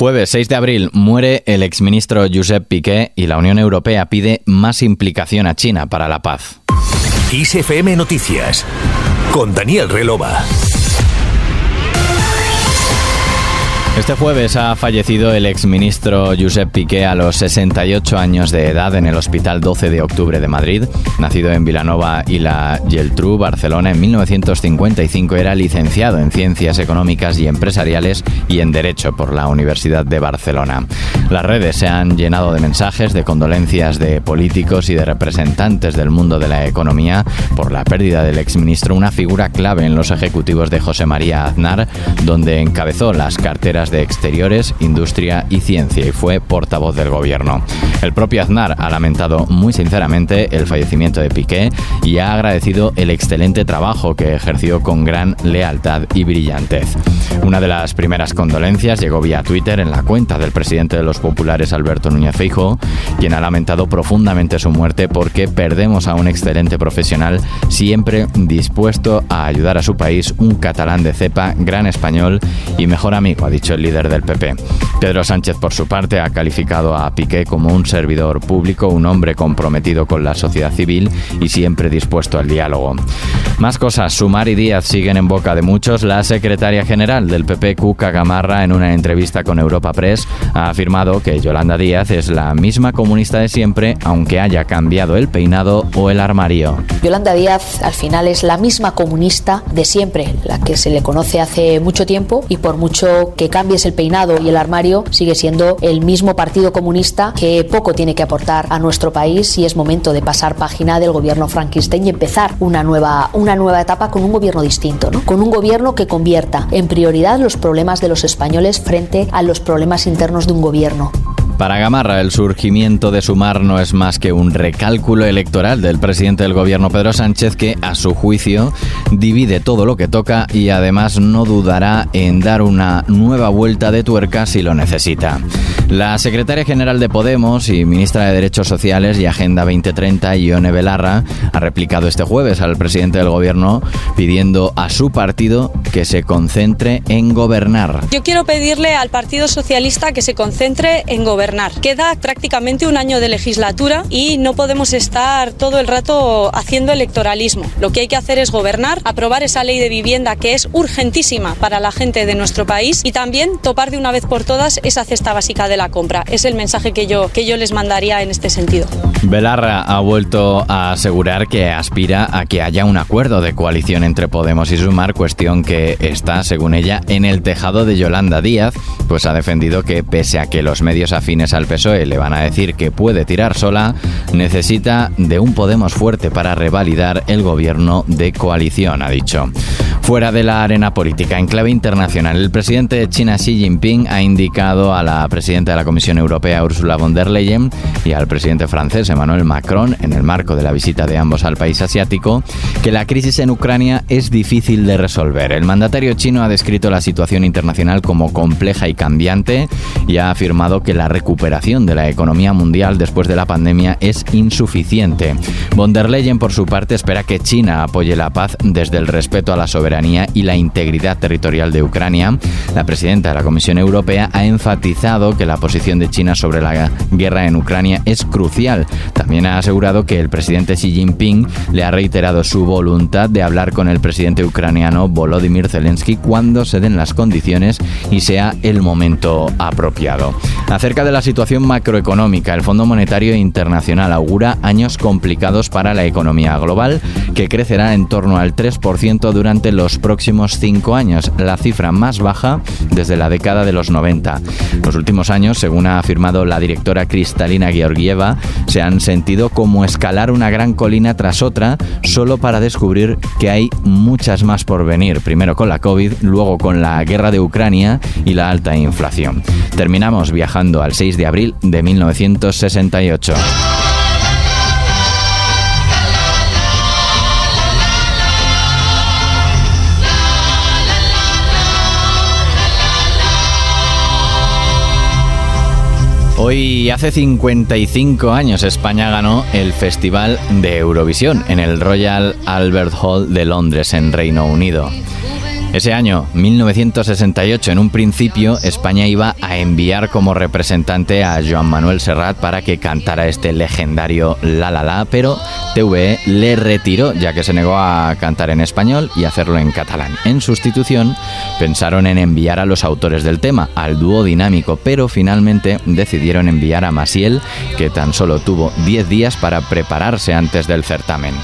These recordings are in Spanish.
Jueves 6 de abril muere el exministro Josep Piqué y la Unión Europea pide más implicación a China para la paz. ISFM Noticias con Daniel Relova. Este jueves ha fallecido el exministro Josep Piqué a los 68 años de edad en el Hospital 12 de Octubre de Madrid. Nacido en Vilanova y la Geltrú, Barcelona, en 1955 era licenciado en Ciencias Económicas y Empresariales y en Derecho por la Universidad de Barcelona. Las redes se han llenado de mensajes de condolencias de políticos y de representantes del mundo de la economía por la pérdida del exministro, una figura clave en los ejecutivos de José María Aznar, donde encabezó las carteras de Exteriores, Industria y Ciencia y fue portavoz del gobierno. El propio Aznar ha lamentado muy sinceramente el fallecimiento de Piqué y ha agradecido el excelente trabajo que ejerció con gran lealtad y brillantez. Una de las primeras condolencias llegó vía Twitter en la cuenta del presidente de los populares Alberto Núñez Feijóo, quien ha lamentado profundamente su muerte porque perdemos a un excelente profesional siempre dispuesto a ayudar a su país, un catalán de cepa, gran español y mejor amigo, ha dicho el líder del PP. Pedro Sánchez, por su parte, ha calificado a Piqué como un servidor público, un hombre comprometido con la sociedad civil y siempre dispuesto al diálogo. Más cosas, Sumar y Díaz siguen en boca de muchos. La secretaria general del PP, Cuca Gamarra, en una entrevista con Europa Press, ha afirmado que Yolanda Díaz es la misma comunista de siempre, aunque haya cambiado el peinado o el armario. Yolanda Díaz al final es la misma comunista de siempre, la que se le conoce hace mucho tiempo y por mucho que cambies el peinado y el armario, sigue siendo el mismo Partido Comunista que poco tiene que aportar a nuestro país y es momento de pasar página del gobierno Frankenstein y empezar una nueva, nueva etapa con un gobierno distinto, ¿no? con un gobierno que convierta en prioridad los problemas de los españoles frente a los problemas internos de un gobierno. Para Gamarra, el surgimiento de Sumar no es más que un recálculo electoral del presidente del gobierno Pedro Sánchez que, a su juicio, divide todo lo que toca y además no dudará en dar una nueva vuelta de tuerca si lo necesita. La secretaria general de Podemos y ministra de Derechos Sociales y Agenda 2030, Ione Belarra, ha replicado este jueves al presidente del gobierno pidiendo a su partido que se concentre en gobernar. Yo quiero pedirle al Partido Socialista que se concentre en gobernar Queda prácticamente un año de legislatura y no podemos estar todo el rato haciendo electoralismo. Lo que hay que hacer es gobernar, aprobar esa ley de vivienda que es urgentísima para la gente de nuestro país y también topar de una vez por todas esa cesta básica de la compra. Es el mensaje que yo, que yo les mandaría en este sentido. Belarra ha vuelto a asegurar que aspira a que haya un acuerdo de coalición entre Podemos y Sumar, cuestión que está, según ella, en el tejado de Yolanda Díaz, pues ha defendido que pese a que los medios afines al PSOE le van a decir que puede tirar sola, necesita de un Podemos fuerte para revalidar el gobierno de coalición, ha dicho. Fuera de la arena política, en clave internacional, el presidente de China Xi Jinping ha indicado a la presidenta de la Comisión Europea Ursula von der Leyen y al presidente francés Emmanuel Macron, en el marco de la visita de ambos al país asiático, que la crisis en Ucrania es difícil de resolver. El mandatario chino ha descrito la situación internacional como compleja y cambiante y ha afirmado que la recuperación de la economía mundial después de la pandemia es insuficiente. Von der Leyen, por su parte, espera que China apoye la paz desde el respeto a la soberanía y la integridad territorial de Ucrania. La presidenta de la Comisión Europea ha enfatizado que la posición de China sobre la guerra en Ucrania es crucial. También ha asegurado que el presidente Xi Jinping le ha reiterado su voluntad de hablar con el presidente ucraniano Volodymyr Zelensky cuando se den las condiciones y sea el momento apropiado. Acerca de la situación macroeconómica, el Fondo Monetario Internacional augura años complicados para la economía global, que crecerá en torno al 3% durante los próximos cinco años, la cifra más baja desde la década de los 90. Los últimos años, según ha afirmado la directora Cristalina Georgieva, se han sentido como escalar una gran colina tras otra, solo para descubrir que hay muchas más por venir, primero con la COVID, luego con la guerra de Ucrania y la alta inflación. Terminamos viajando al 6 de abril de 1968. Hoy, hace 55 años, España ganó el Festival de Eurovisión en el Royal Albert Hall de Londres, en Reino Unido. Ese año, 1968, en un principio, España iba a enviar como representante a Joan Manuel Serrat para que cantara este legendario La La La, pero TVE le retiró ya que se negó a cantar en español y hacerlo en catalán. En sustitución, pensaron en enviar a los autores del tema, al dúo dinámico, pero finalmente decidieron enviar a Masiel, que tan solo tuvo 10 días para prepararse antes del certamen.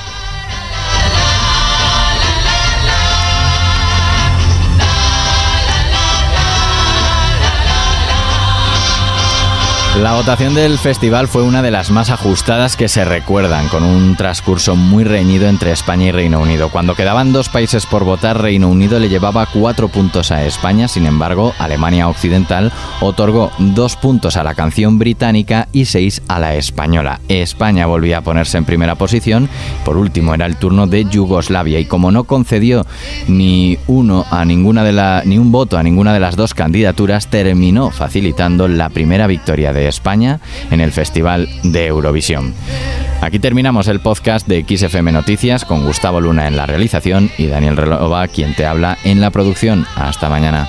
La votación del festival fue una de las más ajustadas que se recuerdan, con un transcurso muy reñido entre España y Reino Unido. Cuando quedaban dos países por votar, Reino Unido le llevaba cuatro puntos a España, sin embargo, Alemania Occidental otorgó dos puntos a la canción británica y seis a la española. España volvía a ponerse en primera posición, por último era el turno de Yugoslavia y como no concedió ni uno a ninguna de la, ni un voto a ninguna de las dos candidaturas, terminó facilitando la primera victoria España en el Festival de Eurovisión. Aquí terminamos el podcast de XFM Noticias con Gustavo Luna en la realización y Daniel Relova quien te habla en la producción. Hasta mañana.